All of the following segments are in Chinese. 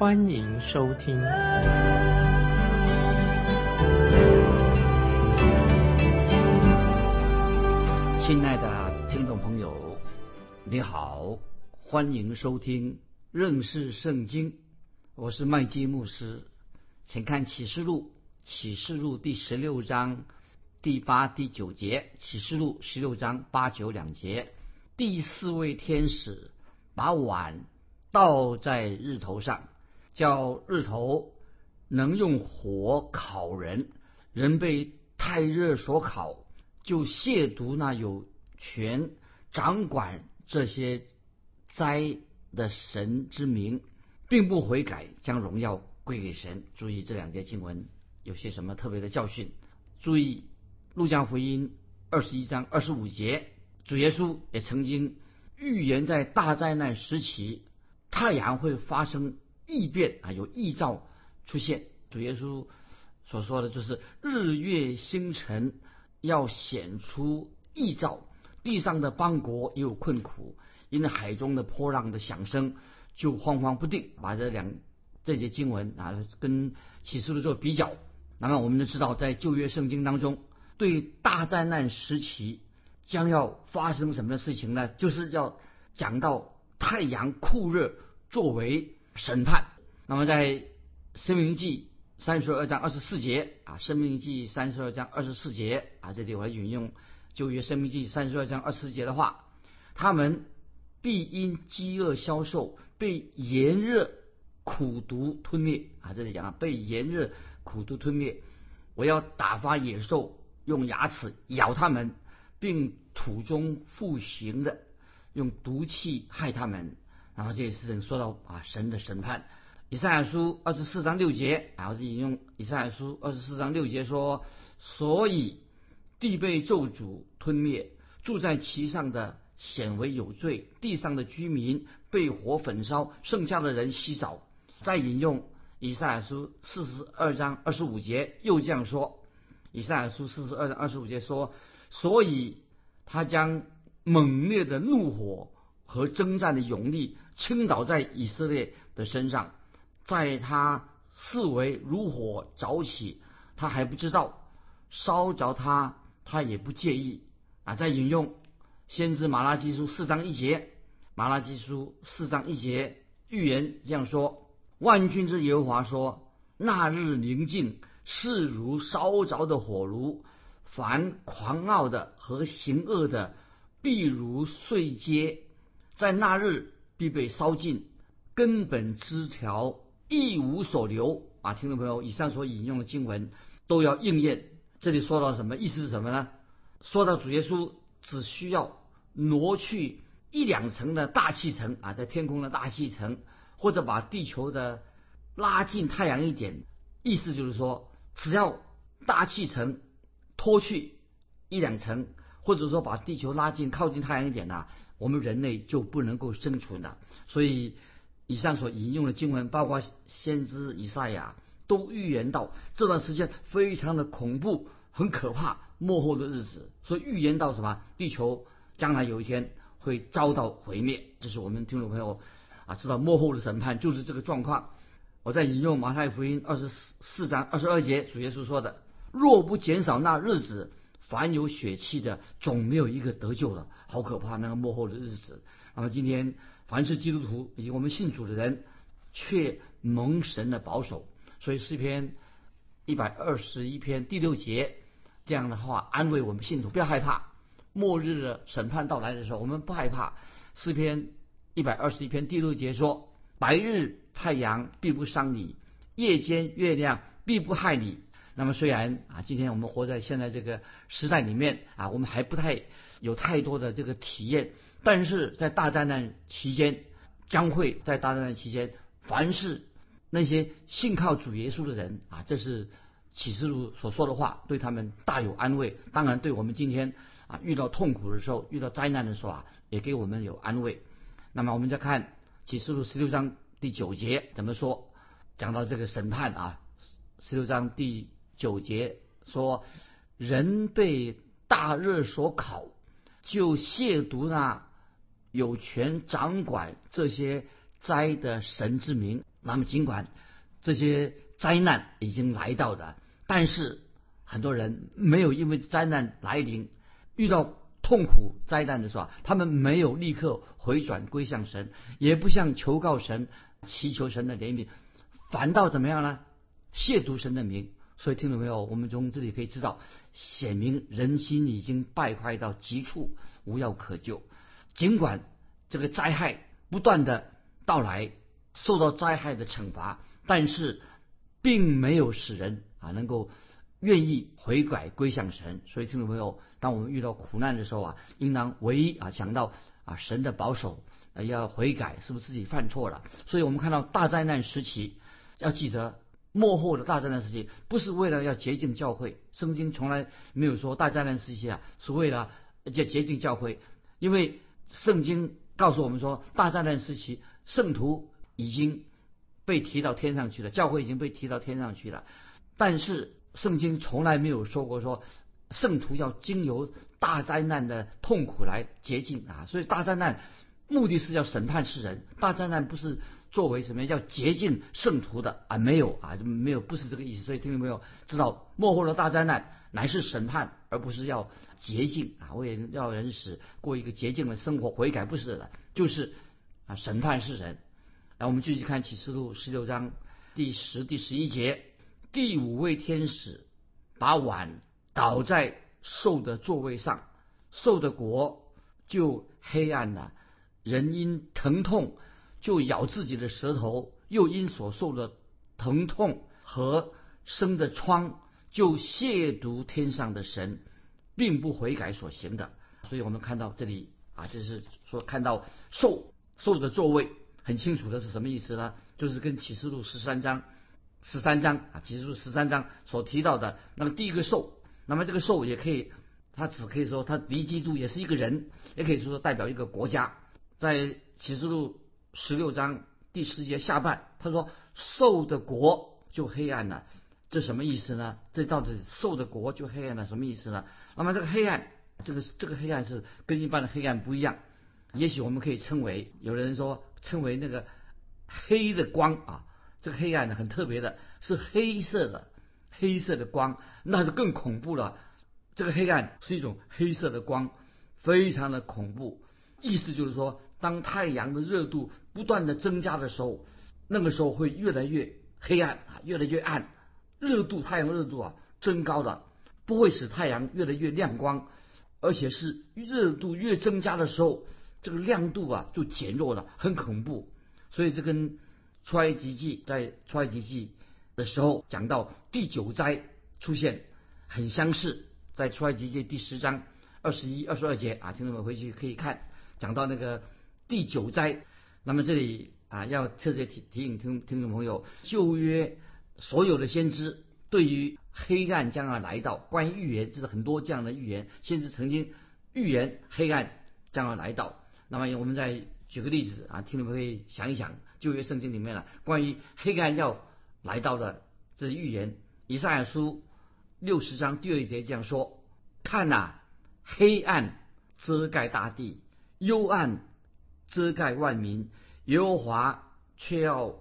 欢迎收听。亲爱的听众朋友，你好，欢迎收听认识圣经。我是麦基牧师，请看启示录，启示录第十六章第八、第九节。启示录十六章八九两节，第四位天使把碗倒在日头上，叫日头能用火烤人，人被太热所烤。就亵渎那有权掌管这些灾的神之名，并不悔改，将荣耀归给神。注意这两节经文有些什么特别的教训？注意路加福音二十一章二十五节，主耶稣也曾经预言在大灾难时期，太阳会发生异变啊，有异兆出现。主耶稣所说的就是日月星辰。要显出异兆，地上的邦国也有困苦，因为海中的波浪的响声就慌慌不定。把这两这些经文啊跟启示录做比较，那么我们就知道，在旧约圣经当中，对大灾难时期将要发生什么事情呢？就是要讲到太阳酷热作为审判。那么在生命记。三十二章二十四节啊，《生命记》三十二章二十四节啊，这里我引用旧约《生命记》三十二章二十四节的话：他们必因饥饿消瘦，被炎热苦毒吞灭啊！这里讲了被炎热苦毒吞灭。我要打发野兽用牙齿咬他们，并土中复行的用毒气害他们。然后这些事情说到啊，神的审判。以赛亚书二十四章六节，然后引用以赛亚书二十四章六节说：“所以地被咒诅吞灭，住在其上的显为有罪，地上的居民被火焚烧，剩下的人稀少。”再引用以赛亚书四十二章二十五节，又这样说：“以赛亚书四十二章二十五节说，所以他将猛烈的怒火和征战的勇力倾倒在以色列的身上。”在他视为如火早起，他还不知道烧着他，他也不介意啊！再引用先知马拉基书四章一节，马拉基书四章一节预言这样说：万军之耶和华说，那日宁静，势如烧着的火炉；凡狂傲的和行恶的，必如碎秸，在那日必被烧尽，根本枝条。一无所留啊！听众朋友，以上所引用的经文都要应验。这里说到什么意思是什么呢？说到主耶稣只需要挪去一两层的大气层啊，在天空的大气层，或者把地球的拉近太阳一点，意思就是说，只要大气层脱去一两层，或者说把地球拉近靠近太阳一点呢，我们人类就不能够生存了。所以。以上所引用的经文，包括先知以赛亚，都预言到这段时间非常的恐怖、很可怕、幕后的日子。所以预言到什么？地球将来有一天会遭到毁灭。这是我们听众朋友啊，知道幕后的审判就是这个状况。我在引用马太福音二十四四章二十二节，主耶稣说的：“若不减少那日子，凡有血气的，总没有一个得救了。”好可怕，那个幕后的日子。那么今天。凡是基督徒以及我们信主的人，却蒙神的保守。所以诗篇一百二十一篇第六节这样的话安慰我们信徒：不要害怕，末日的审判到来的时候，我们不害怕。诗篇一百二十一篇第六节说：白日太阳必不伤你，夜间月亮必不害你。那么虽然啊，今天我们活在现在这个时代里面啊，我们还不太有太多的这个体验。但是在大灾难期间，将会在大灾难期间，凡是那些信靠主耶稣的人啊，这是启示录所说的话，对他们大有安慰。当然，对我们今天啊遇到痛苦的时候，遇到灾难的时候啊，也给我们有安慰。那么，我们再看启示录十六章第九节怎么说？讲到这个审判啊，十六章第九节说：“人被大热所烤，就亵渎那有权掌管这些灾的神之名。”那么，尽管这些灾难已经来到的，但是很多人没有因为灾难来临，遇到痛苦灾难的时候，他们没有立刻回转归向神，也不向求告神、祈求神的怜悯，反倒怎么样呢？亵渎神的名。所以，听到没有？我们从这里可以知道，显明人心已经败坏到极处，无药可救。尽管这个灾害不断的到来。受到灾害的惩罚，但是并没有使人啊能够愿意悔改归向神。所以听众朋友，当我们遇到苦难的时候啊，应当唯一啊想到啊神的保守，要悔改，是不是自己犯错了？所以我们看到大灾难时期，要记得幕后的大灾难时期不是为了要洁净教会，圣经从来没有说大灾难时期啊是为了要洁净教会，因为圣经告诉我们说，大灾难时期圣徒。已经被提到天上去了，教会已经被提到天上去了。但是圣经从来没有说过说圣徒要经由大灾难的痛苦来洁净啊。所以大灾难目的是要审判世人，大灾难不是作为什么要洁净圣徒的啊，没有啊，没有不是这个意思。所以听众朋友知道幕后的大灾难乃是审判，而不是要洁净啊，为要人使过一个洁净的生活，悔改不是的，就是啊审判世人。来，我们继续看启示录十六章第十、第十一节。第五位天使把碗倒在兽的座位上，兽的国就黑暗了。人因疼痛就咬自己的舌头，又因所受的疼痛和生的疮就亵渎天上的神，并不悔改所行的。所以我们看到这里啊，就是说看到兽兽的座位。很清楚的是什么意思呢？就是跟启示录十三章、十三章啊，启示录十三章所提到的那个第一个兽。那么这个兽也可以，它只可以说它离基督也是一个人，也可以说代表一个国家。在启示录十六章第十节下半，他说兽的国就黑暗了，这什么意思呢？这到底兽的国就黑暗了什么意思呢？那么这个黑暗，这个这个黑暗是跟一般的黑暗不一样。也许我们可以称为，有人说称为那个黑的光啊，这个黑暗呢很特别的，是黑色的，黑色的光，那就更恐怖了。这个黑暗是一种黑色的光，非常的恐怖。意思就是说，当太阳的热度不断的增加的时候，那个时候会越来越黑暗啊，越来越暗。热度，太阳热度啊增高了，不会使太阳越来越亮光，而且是热度越增加的时候。这个亮度啊就减弱了，很恐怖。所以这跟出埃及记在出埃及记的时候讲到第九灾出现很相似，在出埃及记第十章二十一、二十二节啊，听众们回去可以看，讲到那个第九灾。那么这里啊要特别提提醒听听众朋友，旧约所有的先知对于黑暗将要来到，关于预言，这是很多这样的预言，先知曾经预言黑暗将要来到。那么我们再举个例子啊，听众们可以想一想旧约圣经里面了关于黑暗要来到的这预言。以赛亚书六十章第二节这样说：看呐，黑暗遮盖大地，幽暗遮盖万民，耶和华却要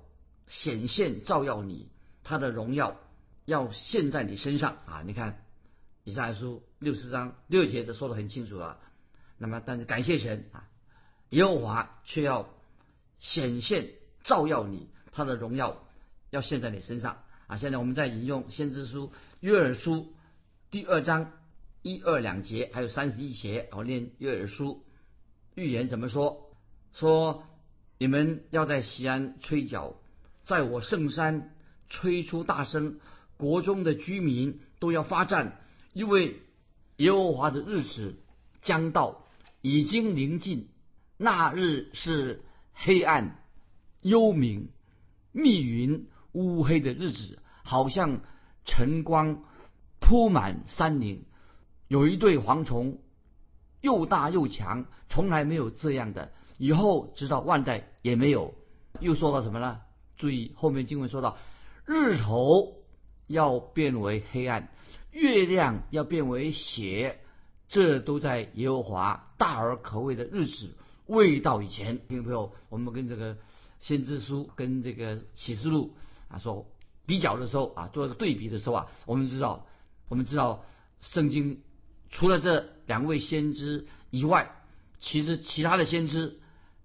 显现照耀你，他的荣耀要现在你身上啊！你看以赛亚书六十章六节都说的很清楚了。那么，但是感谢神啊。耶和华却要显现照耀你，他的荣耀要现在你身上啊！现在我们在引用先知书约珥书第二章一二两节，还有三十一节，我念约珥书预言怎么说？说你们要在西安吹角，在我圣山吹出大声，国中的居民都要发战，因为耶和华的日子将到，已经临近。那日是黑暗、幽冥、密云、乌黑的日子，好像晨光铺满山林。有一对蝗虫，又大又强，从来没有这样的，以后直到万代也没有。又说到什么呢？注意后面经文说到，日头要变为黑暗，月亮要变为血，这都在耶和华大而可畏的日子未到以前。听众朋友，我们跟这个先知书跟这个启示录啊说比较的时候啊，做个对比的时候啊，我们知道，我们知道圣经除了这两位先知以外，其实其他的先知。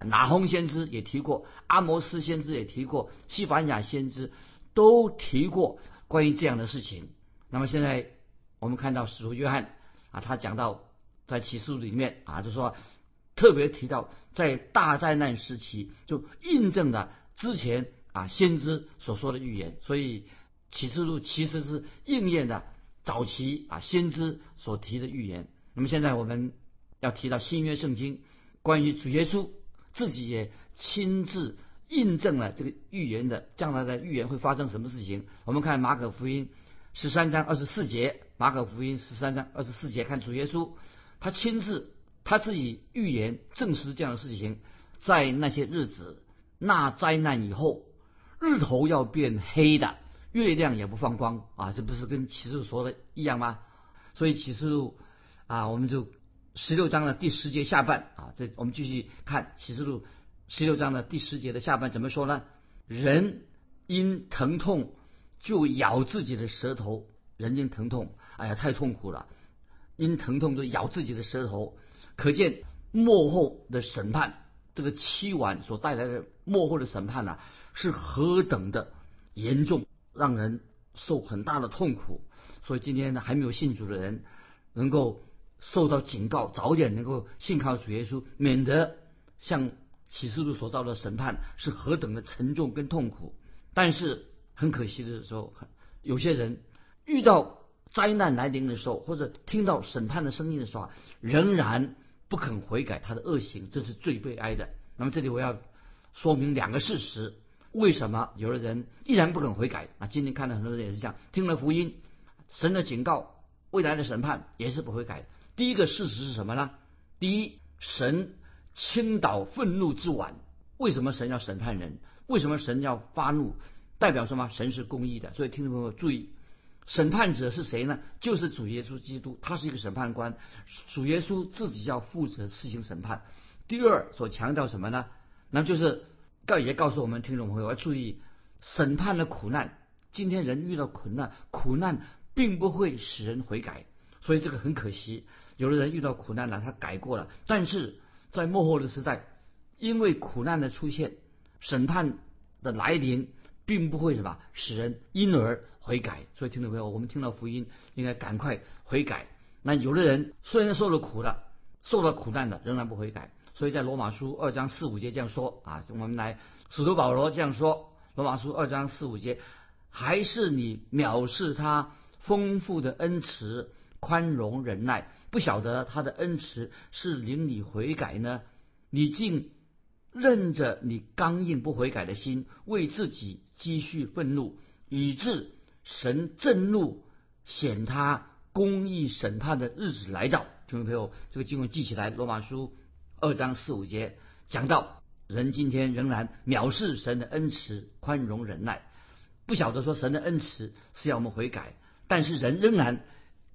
拿轰先知也提过，阿摩斯先知也提过，西凡雅先知都提过关于这样的事情。那么现在我们看到使徒约翰啊，他讲到在启示录里面啊，就说特别提到在大灾难时期就印证了之前啊先知所说的预言，所以启示录其实是应验的早期啊先知所提的预言。那么现在我们要提到新约圣经关于主耶稣。自己也亲自印证了这个预言的将来的预言会发生什么事情？我们看马可福音十三章二十四节，马可福音十三章二十四节，看主耶稣他亲自他自己预言证实这样的事情，在那些日子那灾难以后，日头要变黑的，月亮也不放光啊，这不是跟启示录说的一样吗？所以启示录啊，我们就。十六章的第十节下半啊，这我们继续看启示录十六章的第十节的下半怎么说呢？人因疼痛就咬自己的舌头，人因疼痛，哎呀，太痛苦了，因疼痛就咬自己的舌头，可见幕后的审判，这个七晚所带来的幕后的审判呐，是何等的严重，让人受很大的痛苦。所以今天呢，还没有信主的人能够。受到警告，早点能够信靠主耶稣，免得像启示录所造的审判是何等的沉重跟痛苦。但是很可惜的时候，有些人遇到灾难来临的时候，或者听到审判的声音的时候，仍然不肯悔改他的恶行，这是最悲哀的。那么这里我要说明两个事实：为什么有的人依然不肯悔改？啊今天看到很多人也是这样，听了福音，神的警告，未来的审判也是不悔改。第一个事实是什么呢？第一，神倾倒愤怒之碗。为什么神要审判人？为什么神要发怒？代表什么？神是公义的。所以听众朋友注意，审判者是谁呢？就是主耶稣基督，他是一个审判官。主耶稣自己要负责实行审判。第二，所强调什么呢？那就是告也告诉我们听众朋友要注意，审判的苦难。今天人遇到苦难，苦难并不会使人悔改，所以这个很可惜。有的人遇到苦难了，他改过了，但是在幕后的时代，因为苦难的出现，审判的来临，并不会什么使人因而悔改。所以听众朋友，我们听到福音，应该赶快悔改。那有的人虽然受了苦了，受了苦难的，仍然不悔改。所以在罗马书二章四五节这样说啊，我们来使徒保罗这样说：罗马书二章四五节，还是你藐视他丰富的恩慈、宽容、忍耐。不晓得他的恩慈是令你悔改呢？你竟任着你刚硬不悔改的心，为自己积蓄愤怒，以致神震怒，显他公义审判的日子来到。听众朋友，这个经文记起来，罗马书二章四五节讲到，人今天仍然藐视神的恩慈、宽容、忍耐，不晓得说神的恩慈是要我们悔改，但是人仍然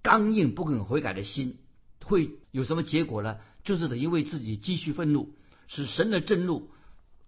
刚硬不肯悔改的心。会有什么结果呢？就是得因为自己积蓄愤怒，使神的震怒、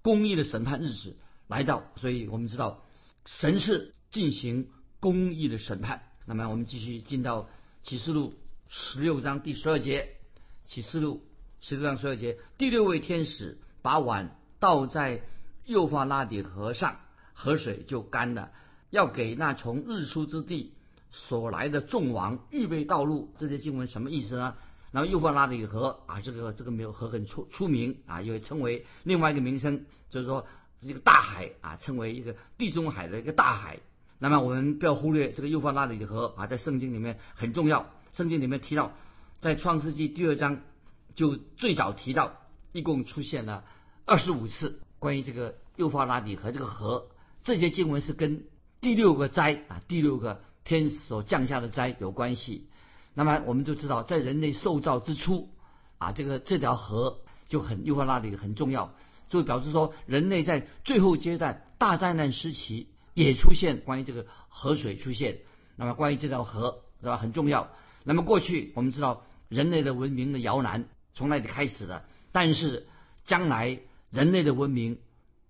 公义的审判日子来到。所以我们知道，神是进行公义的审判。那么我们继续进到启示录十六章第十二节。启示录十六章十二节，第六位天使把碗倒在幼发拉底河上，河水就干了。要给那从日出之地所来的众王预备道路。这些经文什么意思呢？然后幼发拉底河啊，这个这个没有河很出出名啊，也称为另外一个名称，就是说这个大海啊，称为一个地中海的一个大海。那么我们不要忽略这个幼发拉底河啊，在圣经里面很重要。圣经里面提到，在创世纪第二章就最早提到，一共出现了二十五次关于这个幼发拉底河这个河。这些经文是跟第六个灾啊，第六个天所降下的灾有关系。那么我们就知道，在人类受造之初啊，这个这条河就很幼发拉底很重要，就表示说人类在最后阶段大灾难时期也出现关于这个河水出现。那么关于这条河是吧很重要。那么过去我们知道人类的文明的摇篮从那里开始的，但是将来人类的文明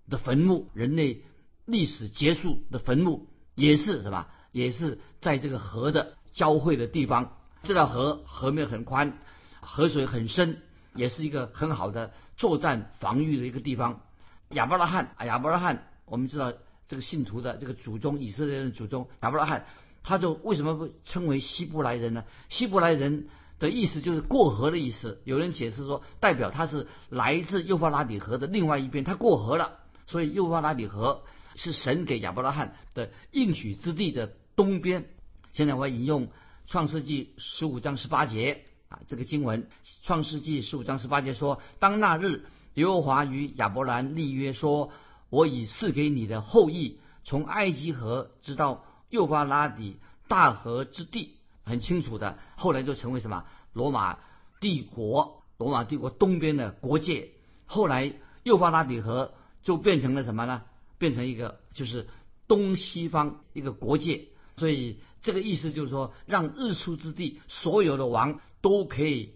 的坟墓，人类历史结束的坟墓也是什么？也是在这个河的交汇的地方。这条河河面很宽，河水很深，也是一个很好的作战防御的一个地方。亚伯拉罕啊，亚伯拉罕，我们知道这个信徒的这个祖宗，以色列人的祖宗亚伯拉罕，他就为什么不称为希伯来人呢？希伯来人的意思就是过河的意思。有人解释说，代表他是来自幼发拉底河的另外一边，他过河了，所以幼发拉底河是神给亚伯拉罕的应许之地的东边。现在我引用。创世纪十五章十八节啊，这个经文，创世纪十五章十八节说：当那日，耶和华与亚伯兰立约说：“我已赐给你的后裔，从埃及河直到幼发拉底大河之地。”很清楚的，后来就成为什么？罗马帝国，罗马帝国东边的国界。后来幼发拉底河就变成了什么呢？变成一个就是东西方一个国界。所以这个意思就是说，让日出之地所有的王都可以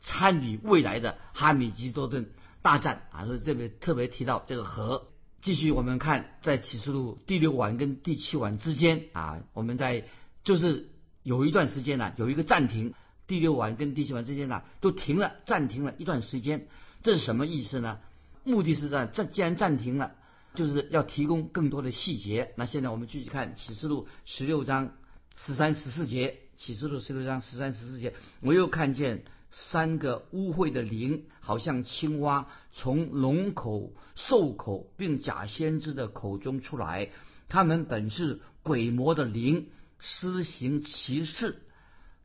参与未来的哈米吉多顿大战啊！所以这边特别提到这个和。继续我们看，在启示录第六晚跟第七晚之间啊，我们在就是有一段时间呢，有一个暂停。第六晚跟第七晚之间呢，都停了，暂停了一段时间。这是什么意思呢？目的是在这既然暂停了。就是要提供更多的细节。那现在我们继续看启示录十六章十三十四节。启示录十六章十三十四节，我又看见三个污秽的灵，好像青蛙，从龙口、兽口并假先知的口中出来。他们本是鬼魔的灵，施行奇事，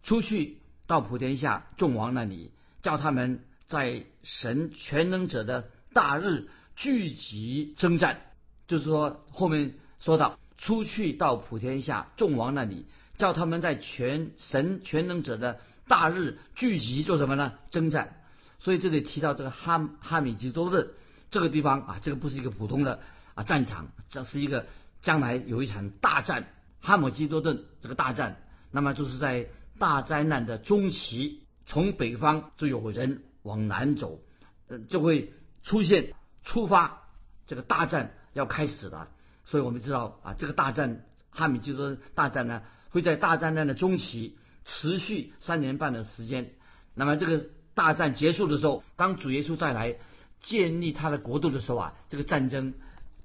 出去到普天下众王那里，叫他们在神全能者的大日。聚集征战，就是说后面说到出去到普天下众王那里，叫他们在全神全能者的大日聚集做什么呢？征战。所以这里提到这个哈哈米吉多的这个地方啊，这个不是一个普通的啊战场，这是一个将来有一场大战。哈姆基多顿这个大战，那么就是在大灾难的中期，从北方就有人往南走，呃，就会出现。出发，这个大战要开始了，所以我们知道啊，这个大战哈米基多大战呢，会在大战的中期持续三年半的时间。那么这个大战结束的时候，当主耶稣再来建立他的国度的时候啊，这个战争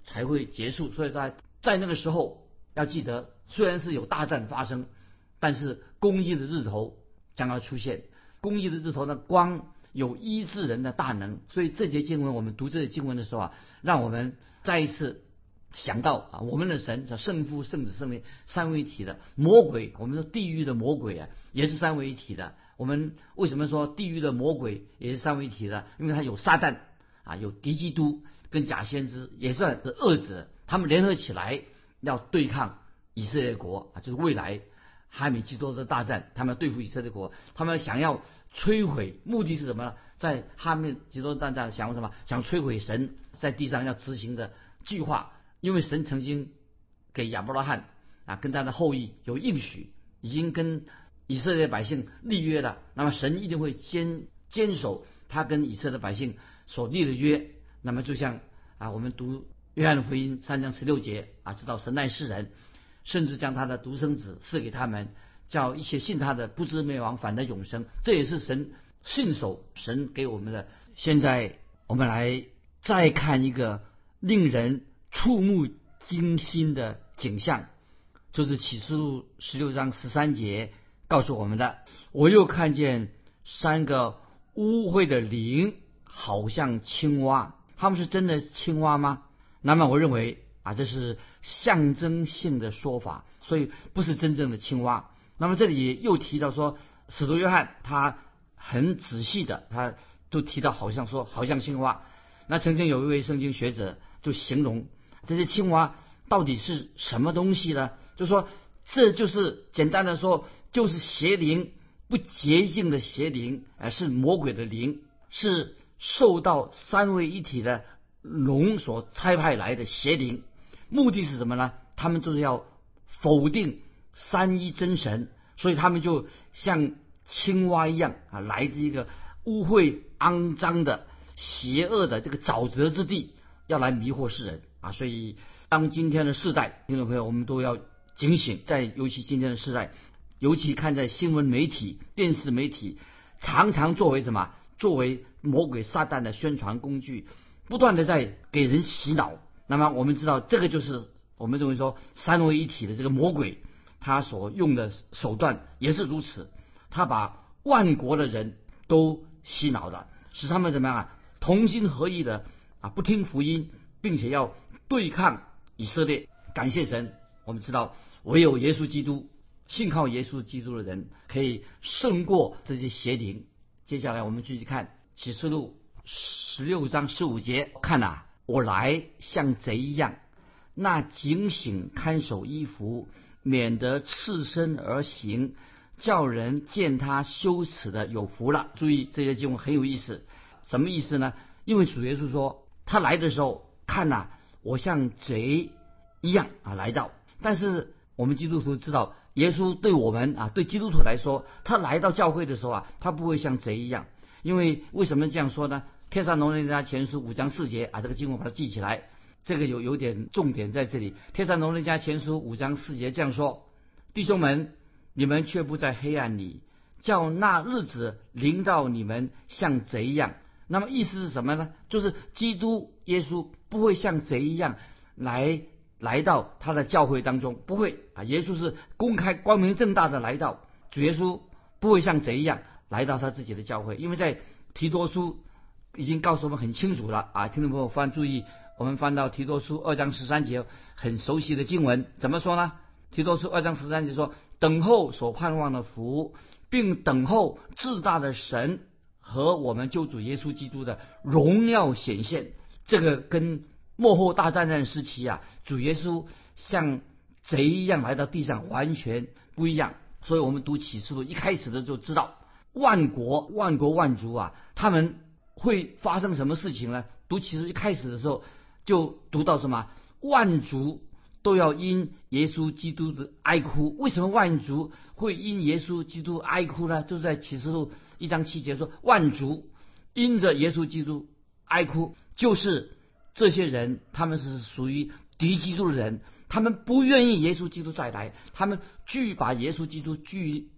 才会结束。所以在在那个时候要记得，虽然是有大战发生，但是公义的日头将要出现。公义的日头呢，光。有医治人的大能，所以这节经文我们读这节经文的时候啊，让我们再一次想到啊，我们的神叫圣父、圣子、圣灵三位一体的魔鬼，我们说地狱的魔鬼啊，也是三位一体的。我们为什么说地狱的魔鬼也是三位一体的？因为它有撒旦啊，有敌基督跟假先知，也算是恶者，他们联合起来要对抗以色列国啊，就是未来哈米基多的大战，他们要对付以色列国，他们想要。摧毁目的是什么呢？在哈密基多大战想什么？想摧毁神在地上要执行的计划。因为神曾经给亚伯拉罕啊跟他的后裔有应许，已经跟以色列百姓立约了。那么神一定会坚坚守他跟以色列百姓所立的约。那么就像啊我们读约翰福音三章十六节啊，知道神爱世人，甚至将他的独生子赐给他们。叫一切信他的不知灭亡，反得永生。这也是神信守神给我们的。现在我们来再看一个令人触目惊心的景象，就是启示录十六章十三节告诉我们的。我又看见三个污秽的灵，好像青蛙。他们是真的青蛙吗？那么我认为啊，这是象征性的说法，所以不是真正的青蛙。那么这里又提到说，使徒约翰他很仔细的，他都提到好像说好像青蛙。那曾经有一位圣经学者就形容这些青蛙到底是什么东西呢？就说这就是简单的说，就是邪灵，不洁净的邪灵，而是魔鬼的灵，是受到三位一体的龙所差派来的邪灵。目的是什么呢？他们就是要否定三一真神，所以他们就像青蛙一样啊，来自一个污秽、肮脏的、邪恶的这个沼泽之地，要来迷惑世人啊。所以，当今天的世代，听众朋友，我们都要警醒，在尤其今天的世代，尤其看在新闻媒体、电视媒体，常常作为什么？作为魔鬼撒旦的宣传工具，不断的在给人洗脑。那么，我们知道，这个就是我们认为说三位一体的这个魔鬼，他所用的手段也是如此。他把万国的人都洗脑了，使他们怎么样啊？同心合意的啊，不听福音，并且要对抗以色列。感谢神，我们知道唯有耶稣基督，信靠耶稣基督的人可以胜过这些邪灵。接下来我们继续看启示录十六章十五节，看呐。我来像贼一样，那警醒看守衣服，免得赤身而行，叫人见他羞耻的有福了。注意这些经文很有意思，什么意思呢？因为主耶稣说他来的时候，看呐，我像贼一样啊来到。但是我们基督徒知道，耶稣对我们啊，对基督徒来说，他来到教会的时候啊，他不会像贼一样。因为为什么这样说呢？《天上龙人家前书五章四节啊，这个经文把它记起来。这个有有点重点在这里。《天上龙人家前书五章四节这样说：弟兄们，你们却不在黑暗里，叫那日子临到你们像贼一样。那么意思是什么呢？就是基督耶稣不会像贼一样来来到他的教会当中，不会啊。耶稣是公开光明正大的来到。主耶稣不会像贼一样来到他自己的教会，因为在提多书。已经告诉我们很清楚了啊！听众朋友翻注意，我们翻到提多书二章十三节，很熟悉的经文，怎么说呢？提多书二章十三节说：“等候所盼望的福，并等候至大的神和我们救主耶稣基督的荣耀显现。”这个跟幕后大战争时期啊，主耶稣像贼一样来到地上，完全不一样。所以我们读启示录一开始的就知道，万国万国万族啊，他们。会发生什么事情呢？读启示录一开始的时候就读到什么？万族都要因耶稣基督的哀哭。为什么万族会因耶稣基督哀哭呢？就在启示录一章七节说，万族因着耶稣基督哀哭，就是这些人他们是属于敌基督的人，他们不愿意耶稣基督再来，他们拒把耶稣基督拒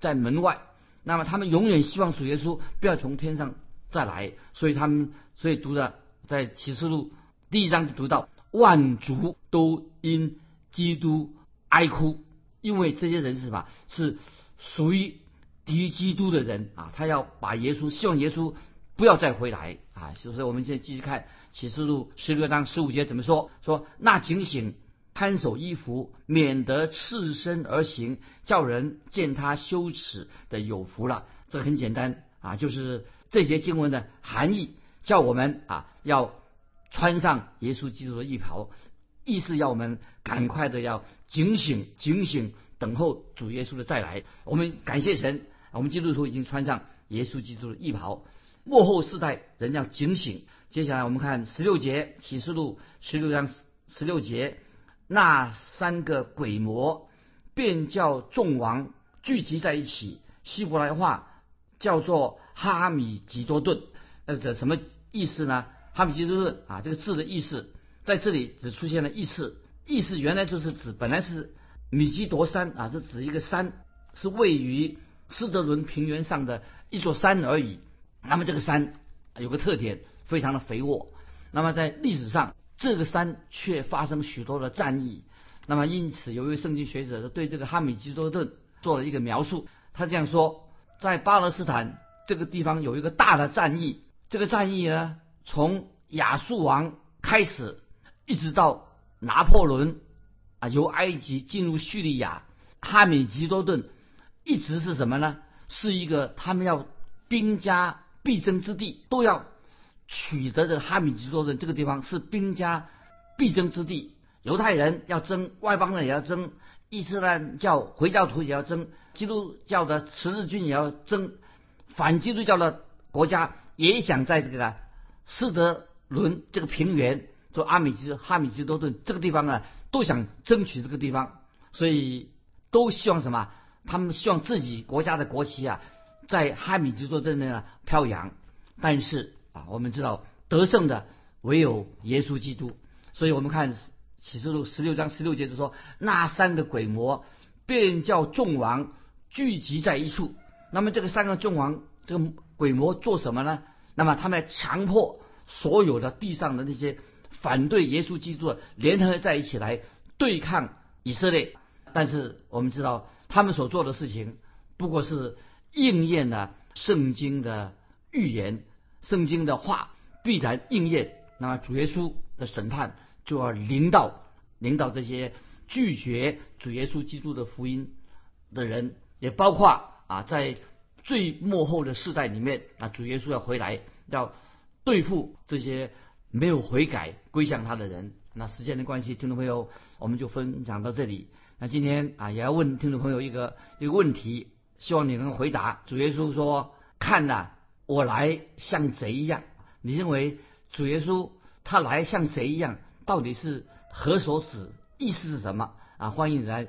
在门外。那么他们永远希望主耶稣不要从天上。再来，所以他们所以读的在启示录第一章读到万族都因基督哀哭，因为这些人是什么？是属于敌基督的人啊！他要把耶稣，希望耶稣不要再回来啊！所以说，我们现在继续看启示录十六章十五节怎么说？说那警醒看守衣服，免得赤身而行，叫人见他羞耻的有福了。这很简单啊，就是。这些经文的含义，叫我们啊要穿上耶稣基督的衣袍，意思要我们赶快的要警醒、警醒，等候主耶稣的再来。我们感谢神，我们基督徒已经穿上耶稣基督的衣袍。幕后世代人要警醒。接下来我们看十六节启示录十六章十六节，那三个鬼魔便叫众王聚集在一起，希伯来话。叫做哈米吉多顿，那这什么意思呢？哈米吉多顿啊，这个字的意思在这里只出现了一次，意思原来就是指本来是米基多山啊，是指一个山，是位于斯德伦平原上的一座山而已。那么这个山有个特点，非常的肥沃。那么在历史上，这个山却发生许多的战役。那么因此，由于圣经学者对这个哈米吉多顿做了一个描述，他这样说。在巴勒斯坦这个地方有一个大的战役，这个战役呢，从亚述王开始，一直到拿破仑啊，由埃及进入叙利亚，哈米吉多顿一直是什么呢？是一个他们要兵家必争之地，都要取得的哈米吉多顿这个地方是兵家必争之地。犹太人要争，外邦人也要争，伊斯兰教回教徒也要争，基督教的十字军也要争，反基督教的国家也想在这个斯德伦这个平原，做阿米吉哈米吉多顿这个地方啊，都想争取这个地方，所以都希望什么？他们希望自己国家的国旗啊，在哈米吉多镇呢飘扬。但是啊，我们知道得胜的唯有耶稣基督，所以我们看启示录十六章十六节就说，那三个鬼魔便叫众王聚集在一处。那么这个三个众王，这个鬼魔做什么呢？那么他们强迫所有的地上的那些反对耶稣基督的联合在一起来对抗以色列。但是我们知道，他们所做的事情不过是应验了圣经的预言。圣经的话必然应验，那么主耶稣的审判就要临到临到这些拒绝主耶稣基督的福音的人，也包括啊，在最幕后的世代里面啊，主耶稣要回来，要对付这些没有悔改归向他的人。那时间的关系，听众朋友，我们就分享到这里。那今天啊，也要问听众朋友一个一个问题，希望你能回答。主耶稣说：“看呐。”我来像贼一样，你认为主耶稣他来像贼一样，到底是何所指？意思是什么？啊，欢迎你来